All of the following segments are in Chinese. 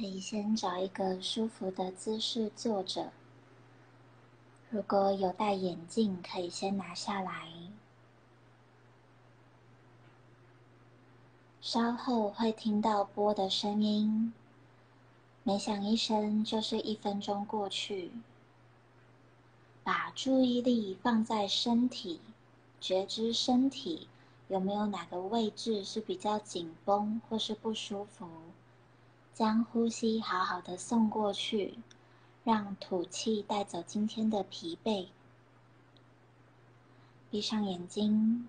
可以先找一个舒服的姿势坐着。如果有戴眼镜，可以先拿下来。稍后会听到波的声音，每响一声就是一分钟过去。把注意力放在身体，觉知身体有没有哪个位置是比较紧绷或是不舒服，将呼吸好好的送过去。让吐气带走今天的疲惫。闭上眼睛。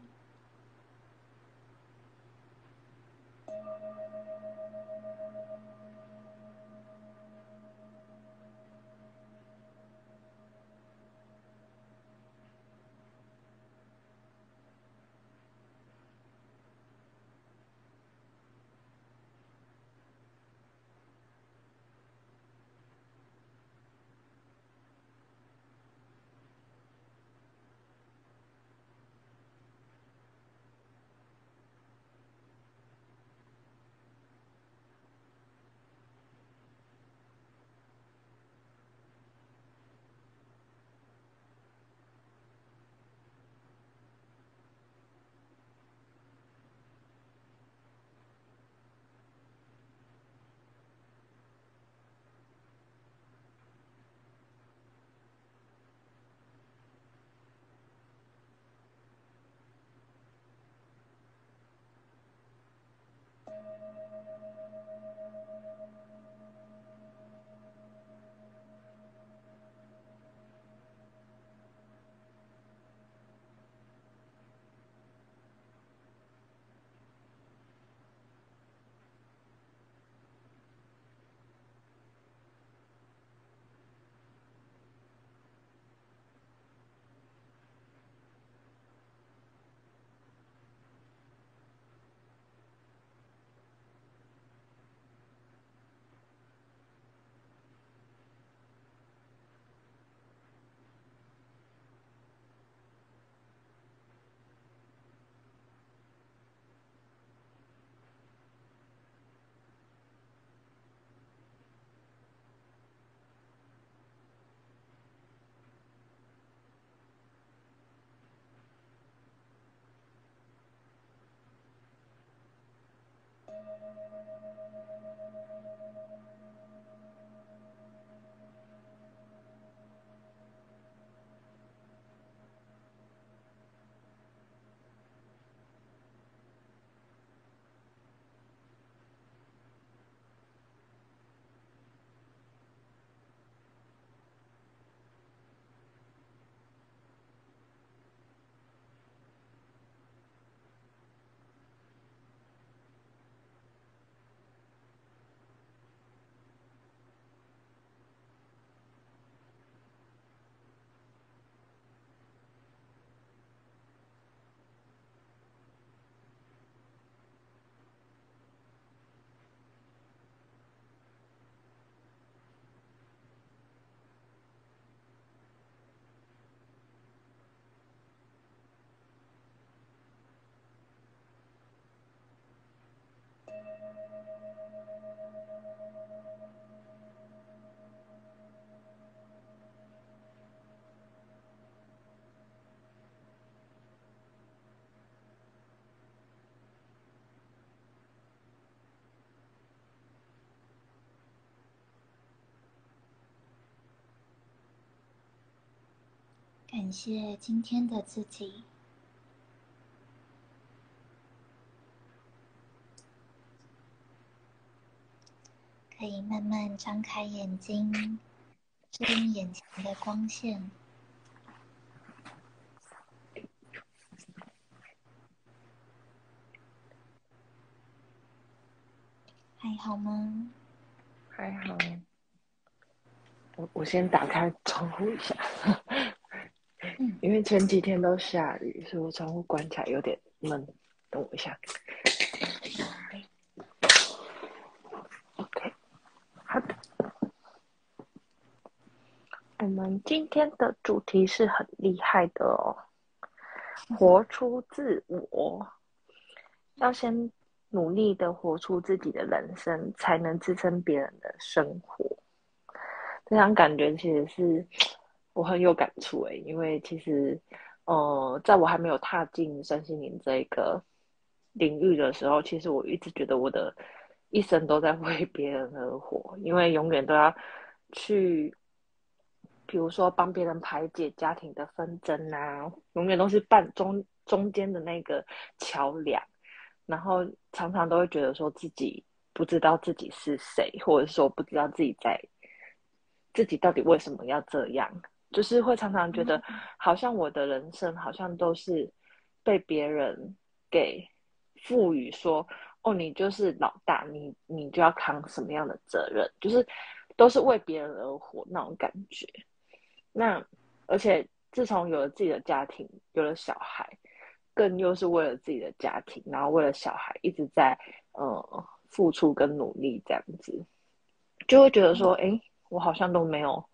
感谢今天的自己，可以慢慢张开眼睛，适应眼前的光线。还好吗？还好。我我先打开窗户一下。因为前几天都下雨，所以我窗户关起来有点闷。等我一下。OK，好的。我们今天的主题是很厉害的哦，活出自我。要先努力的活出自己的人生，才能支撑别人的生活。这样感觉其实是我很有感触诶，因为其实，呃，在我还没有踏进身心灵这个领域的时候，其实我一直觉得我的一生都在 为别人而活，因为永远都要去，比如说帮别人排解家庭的纷争啊，永远都是半中中间的那个桥梁。然后常常都会觉得说自己不知道自己是谁，或者说不知道自己在自己到底为什么要这样，就是会常常觉得好像我的人生好像都是被别人给赋予说，哦，你就是老大，你你就要扛什么样的责任，就是都是为别人而活那种感觉。那而且自从有了自己的家庭，有了小孩。更又是为了自己的家庭，然后为了小孩一直在呃付出跟努力这样子，就会觉得说，哎，我好像都没有，我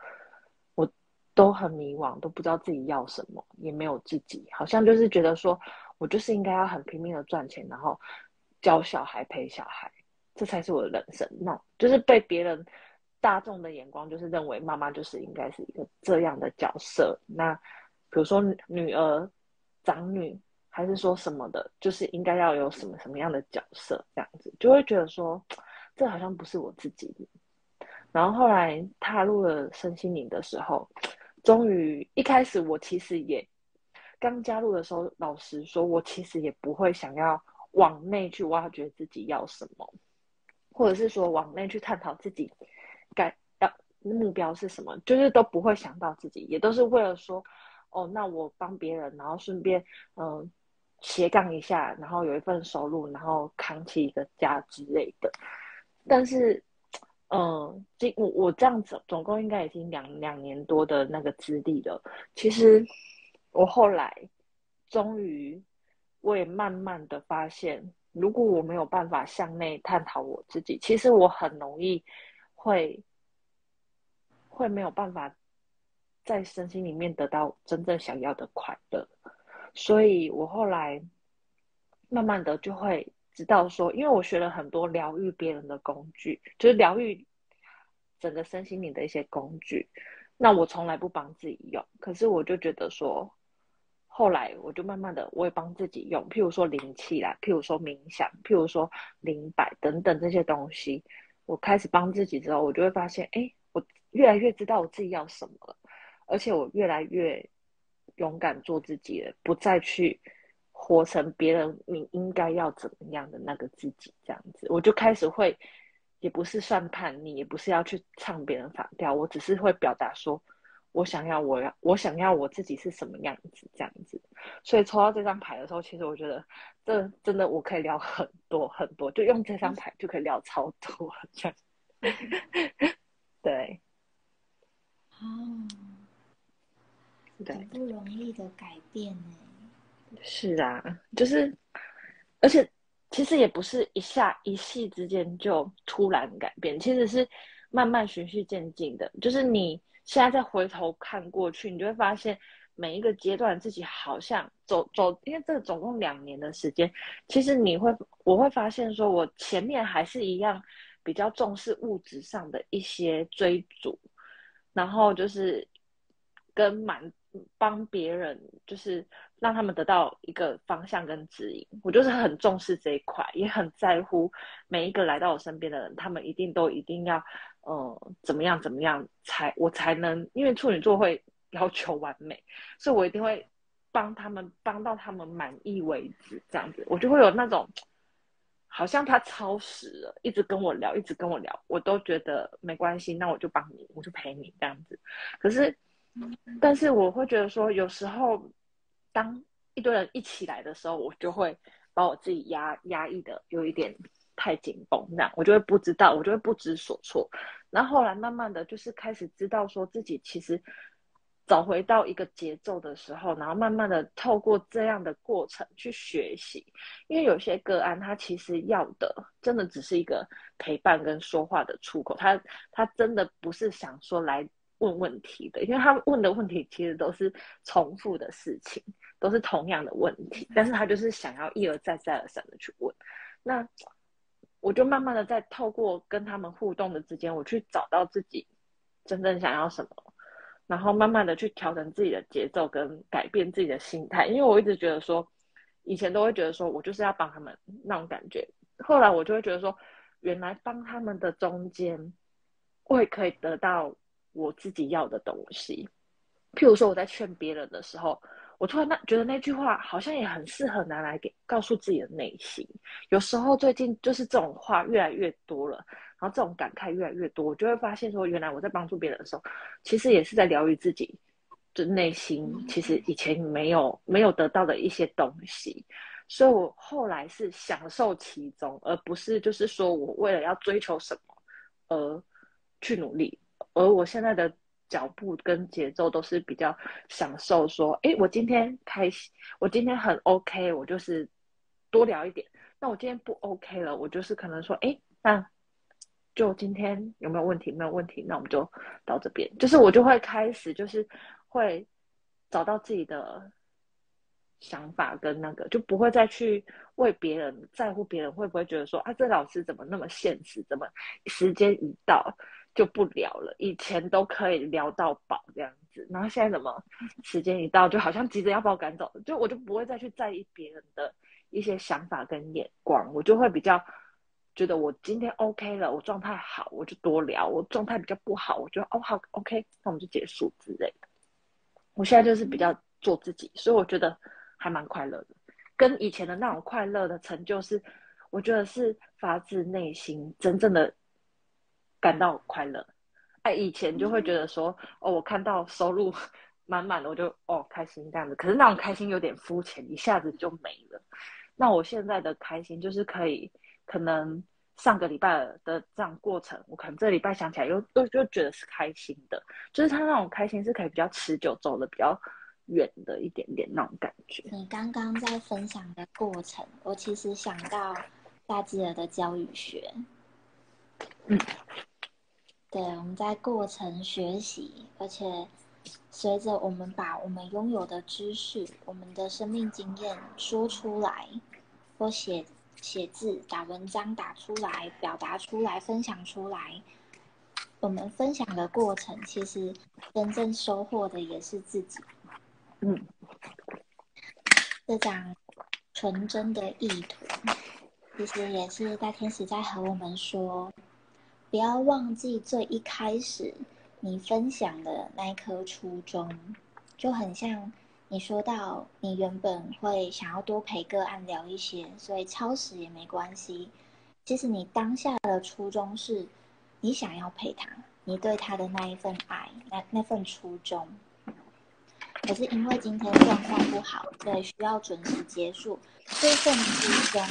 都很迷惘，都不知道自己要什么，也没有自己，好像就是觉得说我就是应该要很拼命的赚钱，然后教小孩陪小孩，这才是我的人生。那就是被别人大众的眼光，就是认为妈妈就是应该是一个这样的角色。那比如说女儿、长女。还是说什么的，就是应该要有什么什么样的角色这样子，就会觉得说，这好像不是我自己。然后后来踏入了身心灵的时候，终于一开始我其实也刚加入的时候，老实说，我其实也不会想要往内去挖掘自己要什么，或者是说往内去探讨自己该要目标是什么，就是都不会想到自己，也都是为了说，哦，那我帮别人，然后顺便嗯。斜杠一下，然后有一份收入，然后扛起一个家之类的。但是，嗯，这我我这样子总共应该已经两两年多的那个资历了。其实我后来终于，我也慢慢的发现，如果我没有办法向内探讨我自己，其实我很容易会会没有办法在身心里面得到真正想要的快乐。所以我后来慢慢的就会知道说，因为我学了很多疗愈别人的工具，就是疗愈整个身心灵的一些工具。那我从来不帮自己用，可是我就觉得说，后来我就慢慢的我也帮自己用，譬如说灵气啦，譬如说冥想，譬如说灵摆等等这些东西，我开始帮自己之后，我就会发现，哎，我越来越知道我自己要什么了，而且我越来越。勇敢做自己了，不再去活成别人你应该要怎么样的那个自己，这样子，我就开始会，也不是算叛逆，也不是要去唱别人反调，我只是会表达说，我想要我要我想要我自己是什么样子，这样子。所以抽到这张牌的时候，其实我觉得这真的我可以聊很多很多，就用这张牌就可以聊超多这样。对，哦。很不容易的改变呢。是啊，就是，而且其实也不是一下一夕之间就突然改变，其实是慢慢循序渐进的。就是你现在再回头看过去，你就会发现每一个阶段自己好像走走，因为这个总共两年的时间，其实你会我会发现说，我前面还是一样比较重视物质上的一些追逐，然后就是跟满。帮别人就是让他们得到一个方向跟指引，我就是很重视这一块，也很在乎每一个来到我身边的人，他们一定都一定要，呃，怎么样怎么样才我才能，因为处女座会 要求完美，所以我一定会帮他们帮到他们满意为止，这样子我就会有那种好像他超时了，一直跟我聊，一直跟我聊，我都觉得没关系，那我就帮你，我就陪你这样子，可是。但是我会觉得说，有时候当一堆人一起来的时候，我就会把我自己压压抑的有一点太紧绷，那样我就会不知道，我就会不知所措。然后后来慢慢的就是开始知道说自己其实找回到一个节奏的时候，然后慢慢的透过这样的过程去学习，因为有些个案他其实要的真的只是一个陪伴跟说话的出口，他他真的不是想说来。问问题的，因为他问的问题其实都是重复的事情，都是同样的问题，但是他就是想要一而再再而三的去问。那我就慢慢的在透过跟他们互动的之间，我去找到自己真正想要什么，然后慢慢的去调整自己的节奏跟改变自己的心态。因为我一直觉得说，以前都会觉得说我就是要帮他们那种感觉，后来我就会觉得说，原来帮他们的中间，我也可以得到我自己要的东西。譬如说我在劝别人的时候。我突然那觉得那句话好像也很适合拿来给告诉自己的内心。有时候最近就是这种话越来越多了，然后这种感慨越来越多，我就会发现说，原来我在帮助别人的时候，其实也是在疗愈自己，就内心其实以前没有没有得到的一些东西。所以我后来是享受其中，而不是就是说我为了要追求什么而去努力。而我现在的。脚步跟节奏都是比较享受，说，哎，我今天开心，我今天很 OK，我就是多聊一点。那我今天不 OK 了，我就是可能说，哎，那就今天有没有问题？没有问题，那我们就到这边。就是我就会开始，就是会找到自己的想法跟那个，就不会再去为别人在乎别人会不会觉得说，啊，这老师怎么那么现实？怎么时间一到？就不聊了，以前都可以聊到饱这样子，然后现在怎么时间一到，就好像急着要把我赶走，就我就不会再去在意别人的一些想法跟眼光，我就会比较觉得我今天 OK 了，我状态好，我就多聊；我状态比较不好，我就哦好 OK，那我们就结束之类的。我现在就是比较做自己，所以我觉得还蛮快乐的，跟以前的那种快乐的成就，是我觉得是发自内心真正的。感到快乐，哎，以前就会觉得说，哦，我看到收入 满满的，我就哦开心这样子。可是那种开心有点肤浅，一下子就没了。那我现在的开心就是可以，可能上个礼拜的这样过程，我可能这礼拜想起来又又就觉得是开心的，就是他那种开心是可以比较持久，走的比较远的一点点那种感觉。你刚刚在分享的过程，我其实想到大吉尔的教育学，嗯。对，我们在过程学习，而且随着我们把我们拥有的知识、我们的生命经验说出来，或写写字、打文章打出来、表达出来、分享出来，我们分享的过程，其实真正收获的也是自己。嗯，这张纯真的意图，其实也是大天使在和我们说。不要忘记最一开始你分享的那一颗初衷，就很像你说到你原本会想要多陪个案聊一些，所以超时也没关系。其实你当下的初衷是，你想要陪他，你对他的那一份爱，那那份初衷。可是因为今天状况不好，所以需要准时结束这份初衷。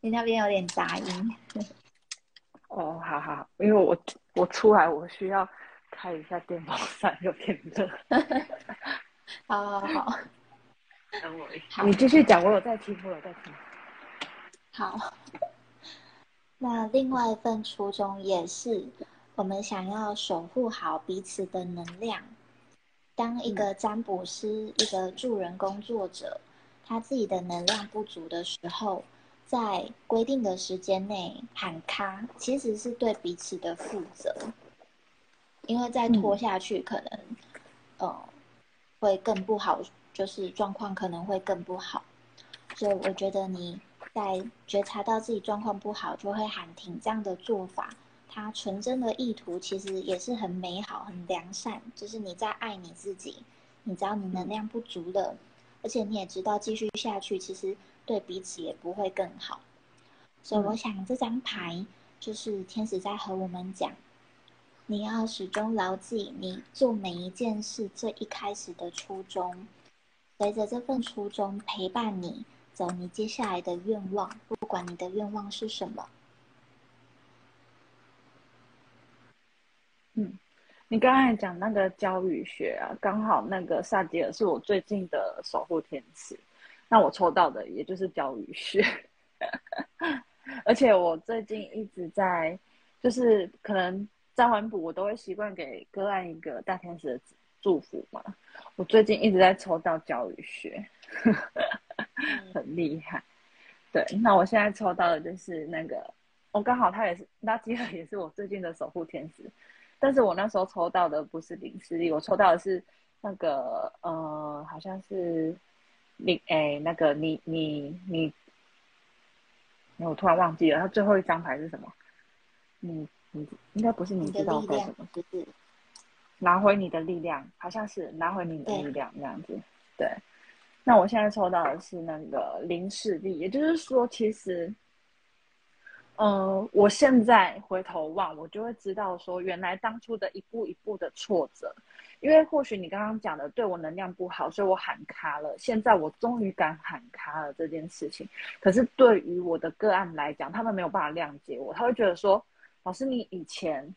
你那边有点杂音。哦，好好，因为我我出来，我需要开一下电风扇，有点热。好好好，等我一下。你继续讲，我有在听，我有在听。好，那另外一份初衷也是，我们想要守护好彼此的能量。当一个占卜师，一个助人工作者，他自己的能量不足的时候。在规定的时间内喊卡，其实是对彼此的负责，因为再拖下去，可能，呃，会更不好，就是状况可能会更不好。所以我觉得你在觉察到自己状况不好，就会喊停这样的做法，它纯真的意图其实也是很美好、很良善，就是你在爱你自己，你知道你能量不足了，而且你也知道继续下去其实。对彼此也不会更好，所以我想这张牌就是天使在和我们讲，你要始终牢记你做每一件事最一开始的初衷，随着这份初衷陪伴你走你接下来的愿望，不管你的愿望是什么。嗯，你刚才讲那个教育学啊，刚好那个萨迪尔是我最近的守护天使。那我抽到的也就是教育学，而且我最近一直在，就是可能在完补，我都会习惯给个案一个大天使的祝福嘛。我最近一直在抽到教育学，很厉害。对，那我现在抽到的就是那个，我刚好他也是，那吉尔也是我最近的守护天使，但是我那时候抽到的不是林思利，我抽到的是那个，呃，好像是零，哎，那个你你你，我突然忘记了，他最后一张牌是什么？你你应该不是你知道该什么，就是拿回你的力量，好像是拿回你的力量这样子，对。那我现在抽到的是那个零视力，也就是说，其实，嗯，我现在回头望，我就会知道说，原来当初的一步一步的挫折，因为或许你刚刚讲的对我能量不好，所以我喊卡了。现在我终于敢喊卡了这件事情，可是对于我的个案来讲，他们没有办法谅解我，他会觉得说，老师你以前。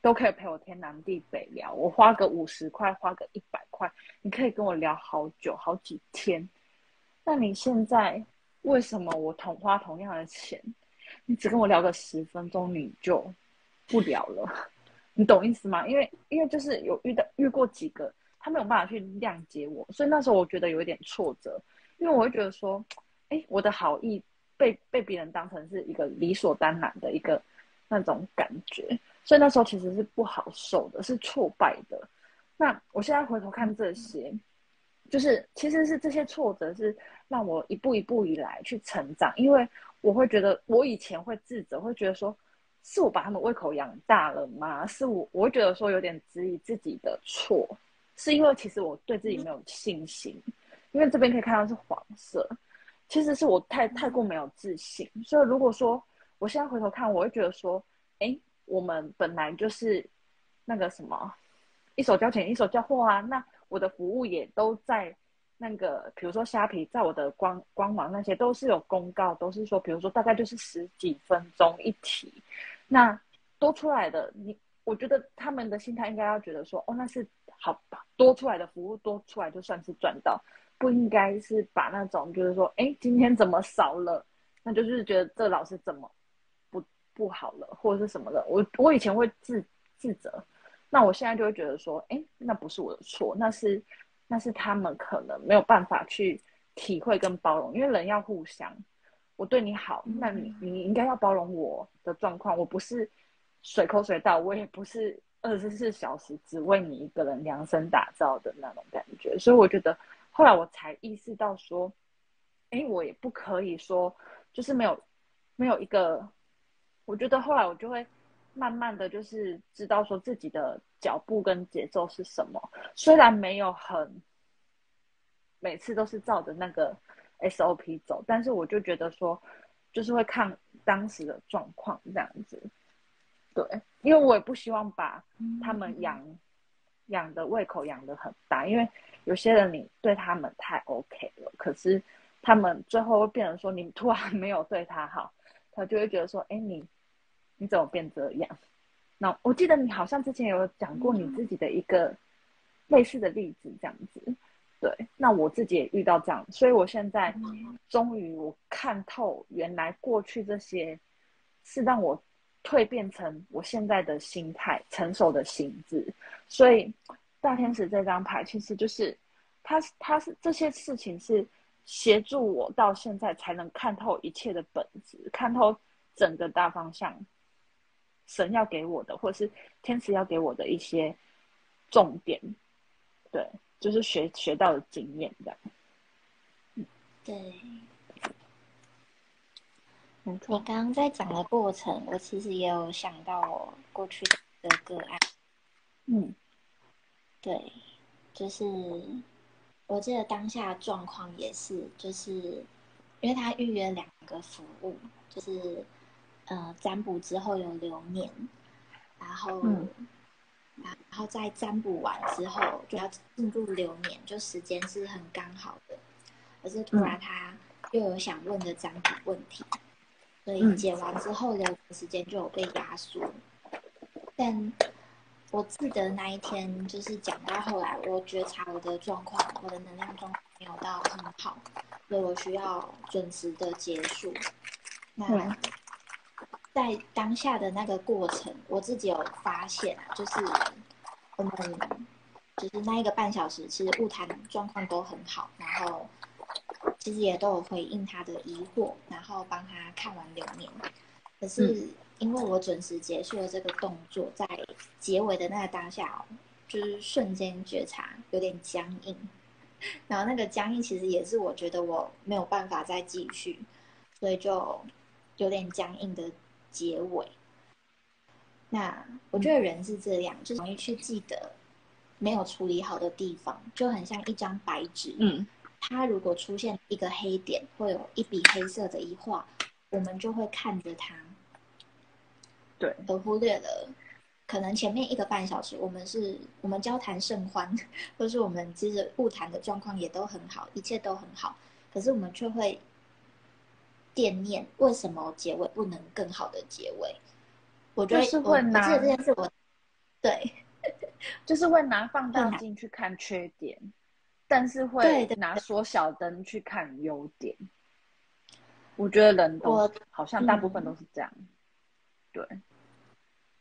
都可以陪我天南地北聊，我花个五十块，花个一百块，你可以跟我聊好久好几天。那你现在为什么我同花同样的钱，你只跟我聊个十分钟你就不聊了？你懂意思吗？因为因为就是有遇到遇过几个，他没有办法去谅解我，所以那时候我觉得有一点挫折，因为我会觉得说，哎，我的好意被被别人当成是一个理所当然的一个那种感觉。所以那时候其实是不好受的，是挫败的。那我现在回头看这些，就是其实是这些挫折是让我一步一步以来去成长。因为我会觉得，我以前会自责，会觉得说，是我把他们胃口养大了吗？是我，我会觉得说有点质疑自己的错，是因为其实我对自己没有信心。因为这边可以看到是黄色，其实是我太太过没有自信。所以如果说我现在回头看，我会觉得说，哎。我们本来就是那个什么，一手交钱一手交货啊。那我的服务也都在那个，比如说虾皮，在我的官官网那些都是有公告，都是说，比如说大概就是十几分钟一题。那多出来的，你我觉得他们的心态应该要觉得说，哦，那是好多出来的服务多出来就算是赚到，不应该是把那种就是说，哎，今天怎么少了，那就是觉得这老师怎么。不好了，或者是什么的，我我以前会自自责，那我现在就会觉得说，哎，那不是我的错，那是那是他们可能没有办法去体会跟包容，因为人要互相，我对你好，那你你应该要包容我的状况，我不是随口随到，我也不是二十四小时只为你一个人量身打造的那种感觉，所以我觉得后来我才意识到说，哎，我也不可以说就是没有没有一个。我觉得后来我就会慢慢的就是知道说自己的脚步跟节奏是什么，虽然没有很每次都是照着那个 SOP 走，但是我就觉得说就是会看当时的状况这样子，对，因为我也不希望把他们养养的胃口养的很大，因为有些人你对他们太 OK 了，可是他们最后会变成说你突然没有对他好，他就会觉得说，哎你。你怎么变这样？那我记得你好像之前有讲过你自己的一个类似的例子，这样子。对，那我自己也遇到这样，所以我现在终于我看透，原来过去这些是让我蜕变成我现在的心态、成熟的心智。所以大天使这张牌其实就是，它它是这些事情是协助我到现在才能看透一切的本质，看透整个大方向。神要给我的，或者是天使要给我的一些重点，对，就是学学到的经验这样。对。你刚刚在讲的过程，我其实也有想到我过去的个案。嗯，对，就是我记得当下状况也是，就是因为他预约两个服务，就是。呃，占卜之后有流年，然后，然后在占卜完之后就要进入流年，就时间是很刚好的。可是突然他又有想问的占卜问题，所以解完之后的时间就有被压缩。但我记得那一天就是讲到后来，我觉察我的状况，我的能量状况没有到很好，所以我需要准时的结束。那。在当下的那个过程，我自己有发现，就是我们就是那一个半小时，其实物谈状况都很好，然后其实也都有回应他的疑惑，然后帮他看完流年。可是因为我准时结束了这个动作，在结尾的那个当下，就是瞬间觉察有点僵硬，然后那个僵硬其实也是我觉得我没有办法再继续，所以就有点僵硬的结尾。那我觉得人是这样，就容易去记得没有处理好的地方，就很像一张白纸。嗯，它如果出现一个黑点，会有一笔黑色的一画，我们就会看着它，对，而忽略了可能前面一个半小时，我们是我们交谈甚欢，或是我们其实物谈的状况也都很好，一切都很好，可是我们却会惦念为什么结尾不能更好的结尾。我觉得就是会拿这件事我，对，就是会拿放大镜去看缺点，但是会拿缩小灯去看优点。我觉得人都好像大部分都是这样，对。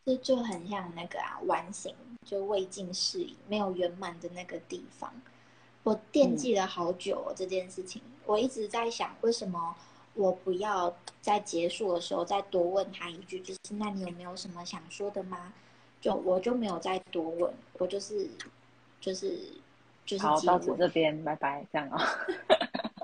这就很像那个啊，完形就未尽事宜，没有圆满的那个地方。我惦记了好久哦，这件事情，我一直在想为什么。我不要在结束的时候再多问他一句，就是那你有没有什么想说的吗？就我就没有再多问，我就是就是就是好到此这边拜拜这样啊，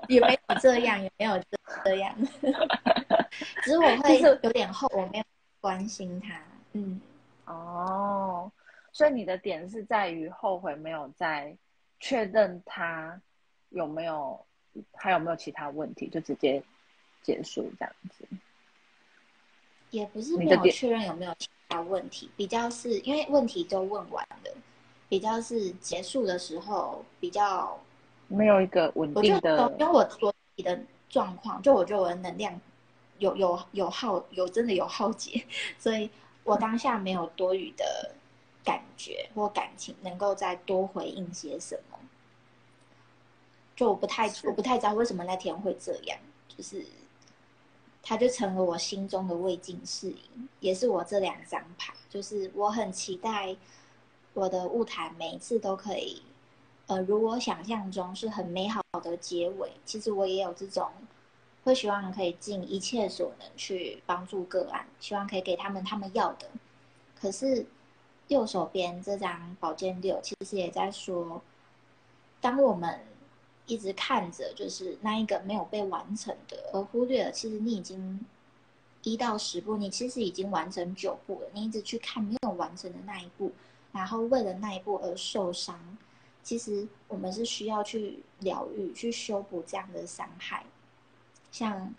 也没有这样，也没有这样，只是我会有点后，我没有关心他，嗯，哦，所以你的点是在于后悔没有再确认他有没有还有没有其他问题，就直接。结束这样子，也不是没有确认有没有其他问题，比较是因为问题都问完了，比较是结束的时候比较没有一个稳定的。因为我自己的状况，就我觉得我的能量有有有耗，有真的有耗竭，所以我当下没有多余的感觉或感情，能够再多回应些什么。就我不太我不太知道为什么那天会这样，就是。它就成了我心中的未尽事宜，也是我这两张牌，就是我很期待我的舞台每一次都可以，呃，如我想象中是很美好的结尾。其实我也有这种，会希望可以尽一切所能去帮助个案，希望可以给他们他们要的。可是右手边这张宝剑六，其实也在说，当我们。一直看着，就是那一个没有被完成的，而忽略了其实你已经一到十步，你其实已经完成九步了。你一直去看没有完成的那一步，然后为了那一步而受伤，其实我们是需要去疗愈、去修补这样的伤害。像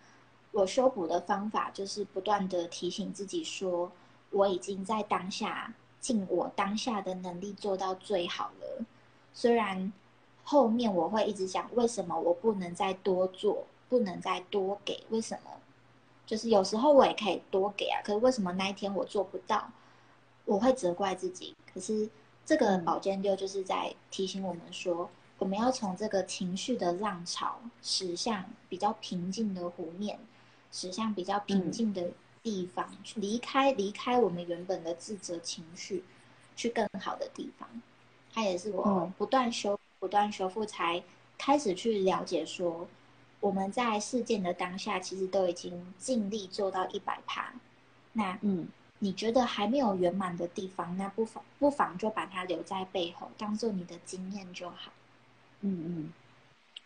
我修补的方法，就是不断的提醒自己说，我已经在当下尽我当下的能力做到最好了，虽然。后面我会一直想，为什么我不能再多做，不能再多给？为什么？就是有时候我也可以多给啊，可是为什么那一天我做不到？我会责怪自己。可是这个宝剑六就是在提醒我们说，我们要从这个情绪的浪潮驶向比较平静的湖面，驶向比较平静的地方，去离开离开我们原本的自责情绪，去更好的地方。它也是我不断修。不断修复，才开始去了解说，我们在事件的当下，其实都已经尽力做到一百趴。那嗯，你觉得还没有圆满的地方，那不妨不妨就把它留在背后，当做你的经验就好。嗯嗯，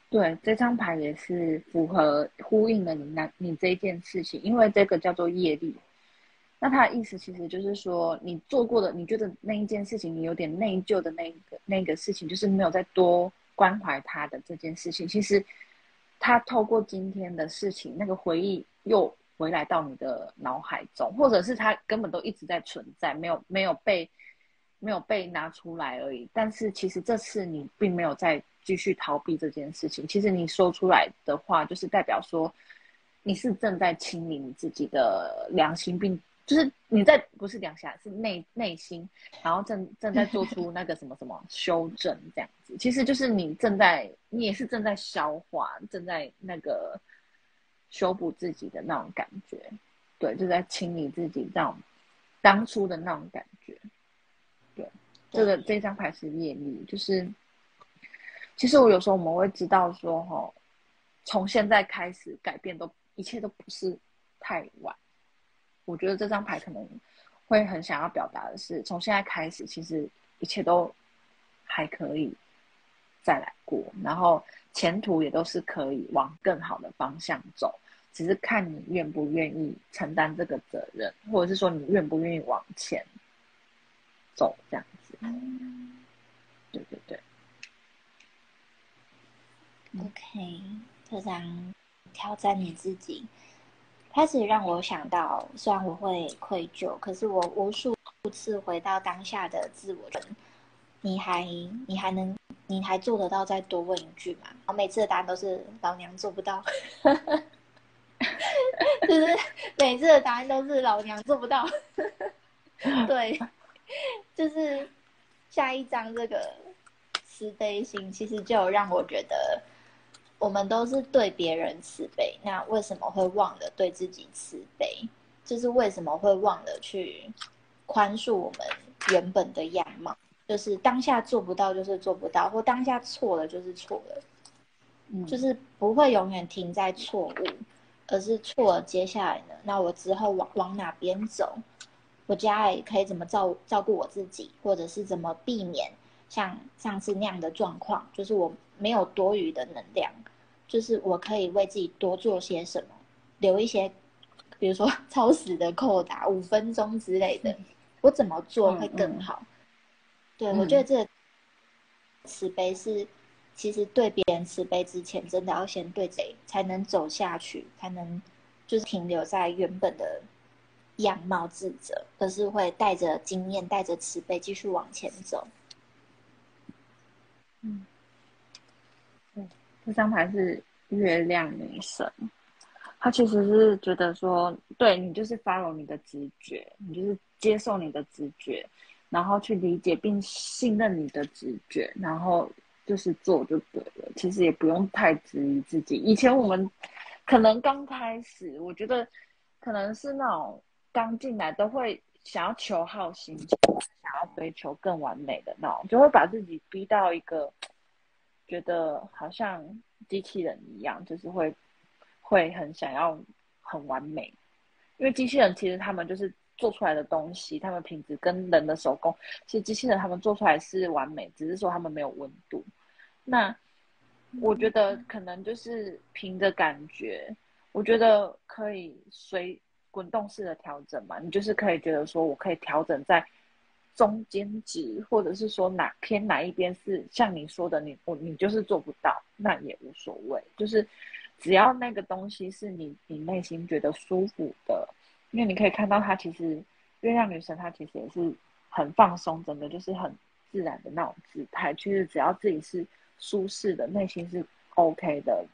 对，这张牌也是符合呼应了你那你这件事情，因为这个叫做业力。那他的意思其实就是说，你做过的，你觉得那一件事情你有点内疚的那个那个事情，就是没有再多关怀他的这件事情。其实，他透过今天的事情，那个回忆又回来到你的脑海中，或者是他根本都一直在存在，没有没有被没有被拿出来而已。但是其实这次你并没有再继续逃避这件事情。其实你说出来的话，就是代表说你是正在清理你自己的良心，并。就是你在不是两下，是内内心，然后正正在做出那个什么什么修正这样子，其实就是你正在，你也是正在消化，正在那个修补自己的那种感觉，对，就在清理自己这种当初的那种感觉，对，这个这张牌是业力，就是其实我有时候我们会知道说，哈，从现在开始改变，都一切都不是太晚。我觉得这张牌可能会很想要表达的是，从现在开始，其实一切都还可以再来过，然后前途也都是可以往更好的方向走，只是看你愿不愿意承担这个责任，或者是说你愿不愿意往前走这样子。对对对。OK，这张挑战你自己，开始让我想到，虽然我会愧疚，可是我无数次回到当下的自我，你还你还能你还做得到再多问一句吗？我每次的答案都是老娘做不到，就是每次的答案都是老娘做不到，对，就是下一张这个慈悲心，其实就让我觉得。我们都是对别人慈悲，那为什么会忘了对自己慈悲？就是为什么会忘了去宽恕我们原本的样貌？就是当下做不到，就是做不到，或当下错了就是错了，嗯，就是不会永远停在错误，而是错了，接下来呢？那我之后往往哪边走？我家里可以怎么照照顾我自己，或者是怎么避免像上次那样的状况？就是我没有多余的能量。就是我可以为自己多做些什么，留一些，比如说超时的扣打 五分钟之类的，我怎么做会更好？对，我觉得这慈悲是，其实对别人慈悲之前，真的要先对自己，才能走下去，才能就是停留在原本的样貌自责，而是会带着经验，带着慈悲继续往前走。嗯。这张牌是月亮女神，她其实是觉得说，对你就是 follow 你的直觉，你就是接受你的直觉，然后去理解并信任你的直觉，然后就是做就对了。其实也不用太质疑自己。以前我们可能刚开始，我觉得可能是那种刚进来都会想要求好心切，想要追求更完美的那种，就会把自己逼到一个。觉得好像机器人一样，就是会会很想要很完美，因为机器人其实他们就是做出来的东西，他们品质跟人的手工，其实机器人他们做出来是完美，只是说他们没有温度。那我觉得可能就是凭着感觉，我觉得可以随滚动式的调整嘛，你就是可以觉得说我可以调整在。中间值，或者是说哪偏哪一边是像你说的，你我你就是做不到，那也无所谓，就是只要那个东西是你你内心觉得舒服的，因为你可以看到她其实月亮女神她其实也是很放松，整个就是很自然的那种姿态，其实只要自己是舒适的，内心是 OK 的，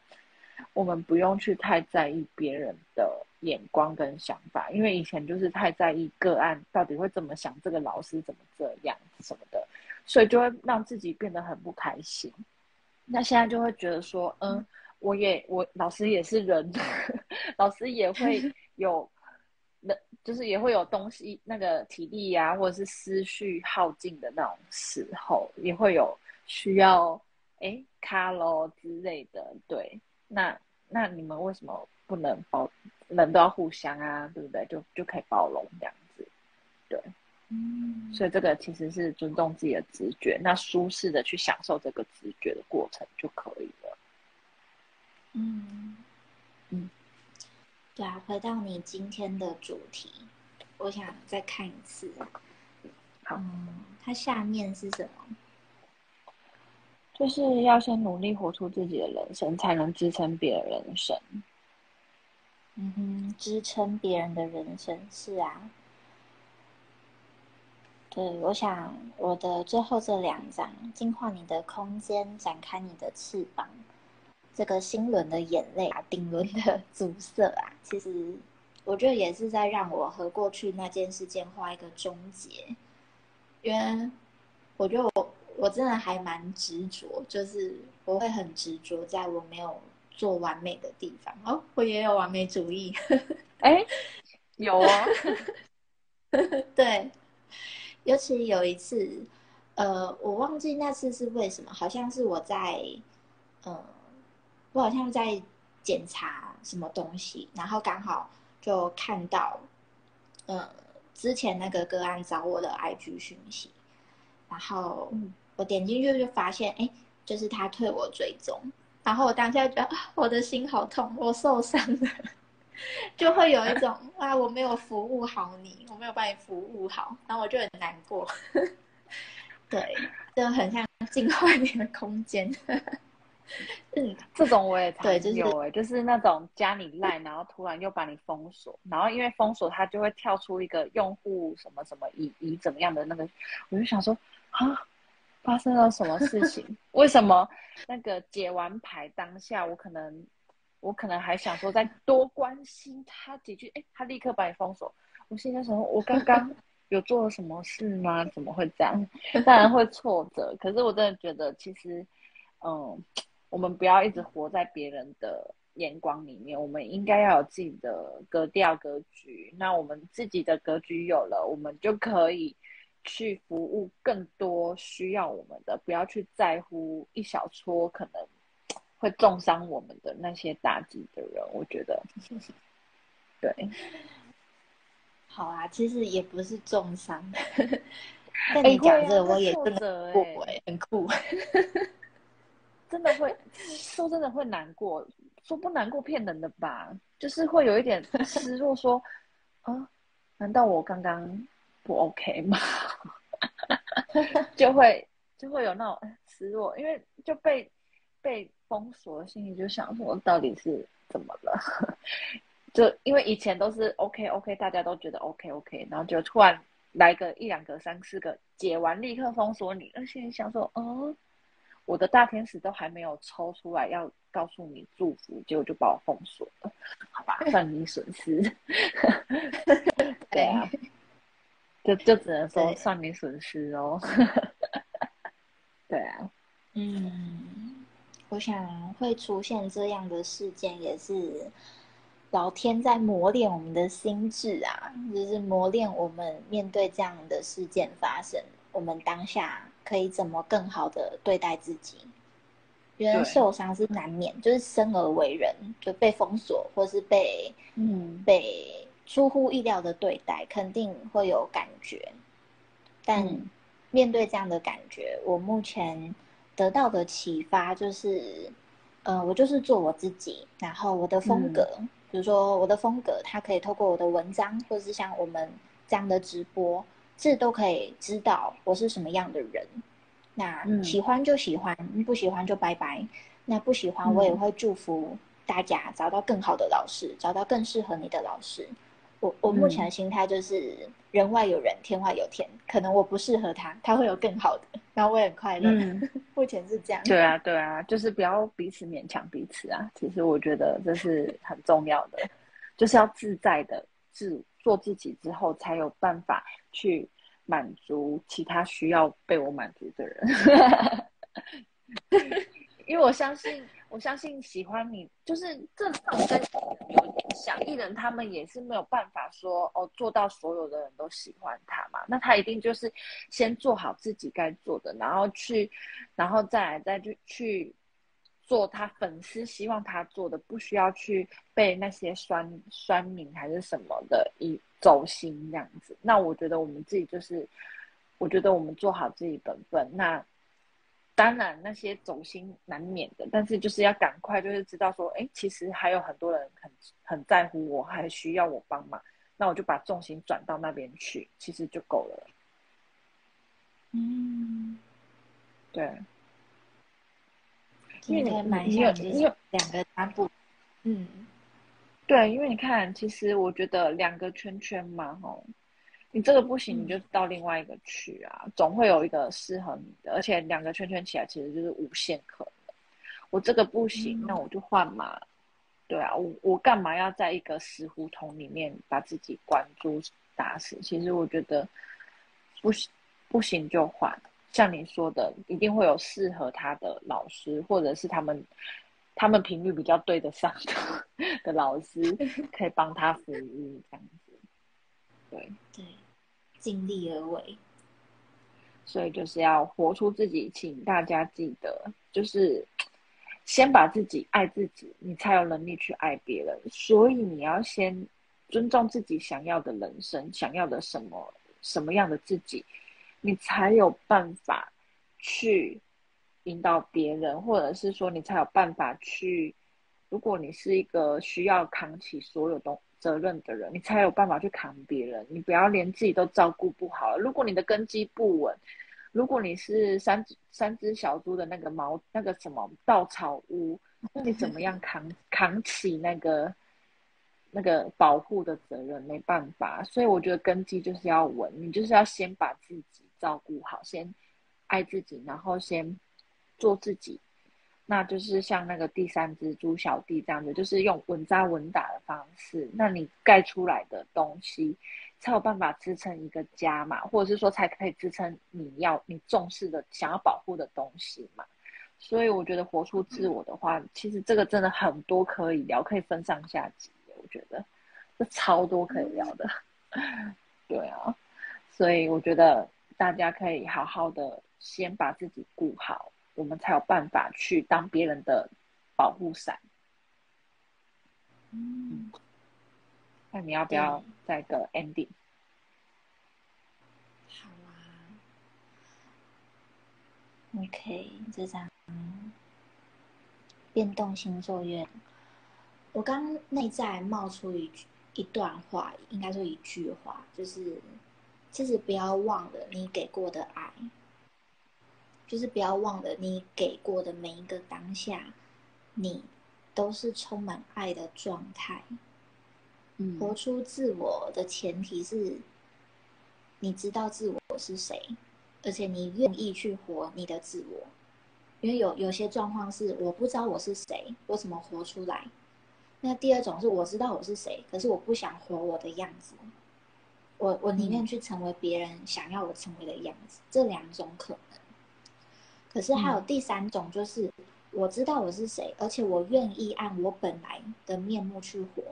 我们不用去太在意别人的。眼光跟想法，因为以前就是太在意个案到底会怎么想，这个老师怎么这样什么的，所以就会让自己变得很不开心。那现在就会觉得说，嗯，我也我老师也是人，老师也会 有，那就是也会有东西那个体力呀，或者是思绪耗尽的那种时候，也会有需要哎卡喽之类的。对，那那你们为什么不能包？人都要互相啊，对不对？就就可以包容这样子，对，嗯，所以这个其实是尊重自己的直觉，那舒适的去享受这个直觉的过程就可以了。嗯嗯，对啊，回到你今天的主题，我想再看一次。好，它下面是什么？就是要先努力活出自己的人生，才能支撑别人人生。嗯哼，支撑别人的人生是啊，对，我想我的最后这两张，净化你的空间，展开你的翅膀，这个心轮的眼泪啊，顶轮的 阻塞啊，其实我觉得也是在让我和过去那件事件画一个终结，因为我觉得我我真的还蛮执着，就是我会很执着，在我没有。做完美的地方。哦，我也有完美主义。哎，有啊，对，尤其有一次，呃，我忘记那次是为什么，好像是我在，呃，我好像在检查什么东西，然后刚好就看到，呃，之前那个个案找我的 IG 讯息，然后我点进去就发现，哎，就是他退我追踪，然后我当下觉得我的心好痛，我受伤了，就会有一种啊，我没有服务好你，我没有帮你服务好，然后我就很难过。对，就很像进化你的空间。嗯，这种我也常有哎，就是那种加你赖，然后突然又把你封锁，然后因为封锁，它就会跳出一个用户什么什么以以怎么样的那个，我就想说啊，发生了什么事情？为什么那个解完牌当下，我可能我可能还想说再多关心他几句，哎，他立刻把你封锁。我现在想，我刚刚有做了什么事吗？怎么会这样？当然会挫折，可是我真的觉得其实，嗯。我们不要一直活在别人的眼光里面，我们应该要有自己的格调格局。那我们自己的格局有了，我们就可以去服务更多需要我们的，不要去在乎一小撮可能会重伤我们的那些打击的人。我觉得，对，好啊，其实也不是重伤。但你讲这个，我也真的很酷。真的会说，真的会难过。说不难过，骗人的吧？就是会有一点失落，说啊，难道我刚刚不 OK 吗？就会就会有那种失落，因为就被被封锁，心里就想说，到底是怎么了？就因为以前都是 OK OK，大家都觉得 OK OK，然后就突然来个一两个、三四个解完，立刻封锁你，而且想说，哦。我的大天使都还没有抽出来，要告诉你祝福，结果就把我封锁了，好吧，算你损失。对啊，就就只能说算你损失哦。对啊，嗯，我想会出现这样的事件，也是老天在磨练我们的心智啊，就是磨练我们面对这样的事件发生，我们当下。可以怎么更好的对待自己？人受伤是难免，就是生而为人就被封锁，或是被嗯被出乎意料的对待，肯定会有感觉。但面对这样的感觉，我目前得到的启发就是，嗯，我就是做我自己，然后我的风格，比如说我的风格，它可以透过我的文章，或是像我们这样的直播。这都可以知道我是什么样的人，那喜欢就喜欢，不喜欢就拜拜。那不喜欢我也会祝福大家找到更好的老师，找到更适合你的老师。我我目前的心态就是人外有人，天外有天。可能我不适合他，他会有更好的，然后我也很快乐。目前是这样。对啊，对啊，就是不要彼此勉强彼此啊。其实我觉得这是很重要的，就是要自在的自。做自己之后，才有办法去满足其他需要被我满足的人。因为我相信，我相信喜欢你，就是这种跟有想艺人，他们也是没有办法说哦，做到所有的人都喜欢他嘛。那他一定就是先做好自己该做的，然后去，然后再来再去去。做他粉丝希望他做的，不需要去被那些酸酸民还是什么的一走心这样子。那我觉得我们自己就是，我觉得我们做好自己本分。那当然那些走心难免的，但是就是要赶快就是知道说，哎，其实还有很多人很很在乎我，还需要我帮忙。那我就把重心转到那边去，其实就够了。嗯，对。因为你你有你有两个单步，嗯，对，因为你看，其实我觉得两个圈圈嘛，吼，你这个不行，你就到另外一个去啊，总会有一个适合你的，而且两个圈圈起来其实就是无限可能。我这个不行，那我就换嘛，对啊，我我干嘛要在一个死胡同里面把自己关住打死？其实我觉得不行，不行就换。像你说的，一定会有适合他的老师，或者是他们他们频率比较对得上的 的老师，可以帮他服务这样子。对对，尽力而为。所以就是要活出自己，请大家记得，就是先把自己爱自己，你才有能力去爱别人。所以你要先尊重自己想要的人生，想要的什么什么样的自己，你才有办法去引导别人，或者是说你才有办法去。如果你是一个需要扛起所有东责任的人，你才有办法去扛别人。你不要连自己都照顾不好。如果你的根基不稳，如果你是三只三只小猪的那个毛那个什么稻草屋，那你怎么样扛 扛起那个那个保护的责任？没办法，所以我觉得根基就是要稳，你就是要先把自己照顾好，先爱自己，然后先做自己。那就是像那个第三只猪小弟这样子，就是用稳扎稳打的方式，那你盖出来的东西。才有办法支撑一个家嘛，或者是说才可以支撑你要你重视的、想要保护的东西嘛。所以我觉得活出自我的话，其实这个真的很多可以聊，可以分上下集。我觉得这超多可以聊的。对啊，所以我觉得大家可以好好的先把自己顾好，我们才有办法去当别人的保护伞。嗯。那你要不要再个 ending？好啊，OK，这张变动星座月，我刚内在冒出一句一段话，应该说一句话，就是其实不要忘了你给过的爱，就是不要忘了你给过的每一个当下，你都是充满爱的状态。活出自我的前提是，你知道自我是谁，而且你愿意去活你的自我。因为有有些状况是我不知道我是谁，我怎么活出来？那第二种是我知道我是谁，可是我不想活我的样子，我我宁愿去成为别人想要我成为的样子。这两种可能。可是还有第三种，就是我知道我是谁，而且我愿意按我本来的面目去活。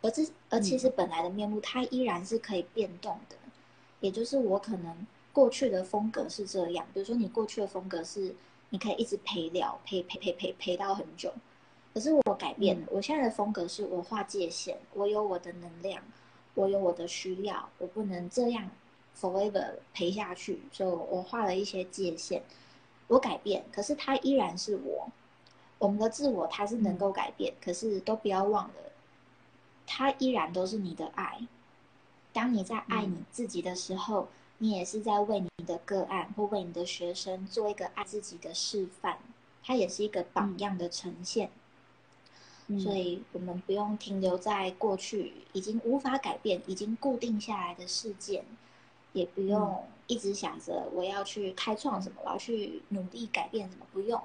而这，而其实本来的面目，它依然是可以变动的。也就是我可能过去的风格是这样，比如说你过去的风格是，你可以一直陪聊，陪陪陪陪陪到很久。可是我改变了，我现在的风格是我划界限，我有我的能量，我有我的需要，我不能这样 forever 陪下去，所以我画了一些界限。我改变，可是他依然是我。我们的自我它是能够改变，可是都不要忘了。它依然都是你的爱。当你在爱你自己的时候，你也是在为你的个案或为你的学生做一个爱自己的示范。它也是一个榜样的呈现。所以，我们不用停留在过去已经无法改变、已经固定下来的事件，也不用一直想着我要去开创什么，我要去努力改变什么。不用，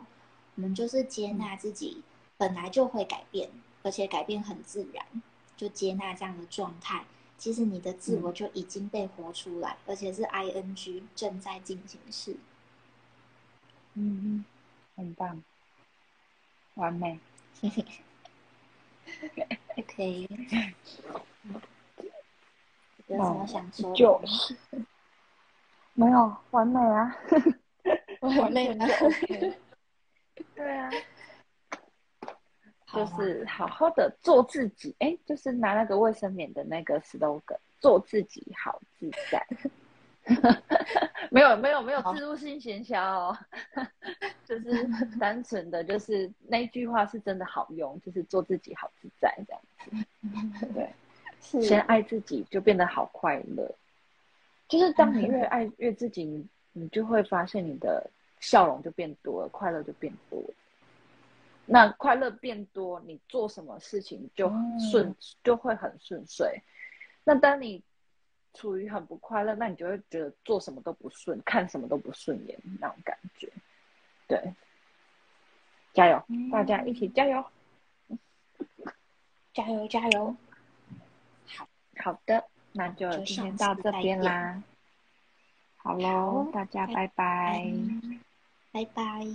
我们就是接纳自己本来就会改变，而且改变很自然。就接纳这样的状态，其实你的自我就已经被活出来，而且是 I N G 正在进行式。嗯，很棒，完美。OK。有什么想说？就是没有完美啊，完美吗？对啊。就是好好的做自己，哎，就是拿那个卫生棉的那个 slogan，做自己好自在。没有没有没有自入性行销哦，就是单纯的就是那句话是真的好用，就是做自己好自在这样子。对，先爱自己就变得好快乐。就是当你越爱越自己，你你就会发现你的笑容就变多了，快乐就变多了。那快乐变多，你做什么事情就顺，就会很顺遂。那当你处于很不快乐，那你就会觉得做什么都不顺，看什么都不顺眼那种感觉。对，加油，大家一起加油，加油加油。好好的，那就今天到这边啦。好喽，大家拜拜，拜拜。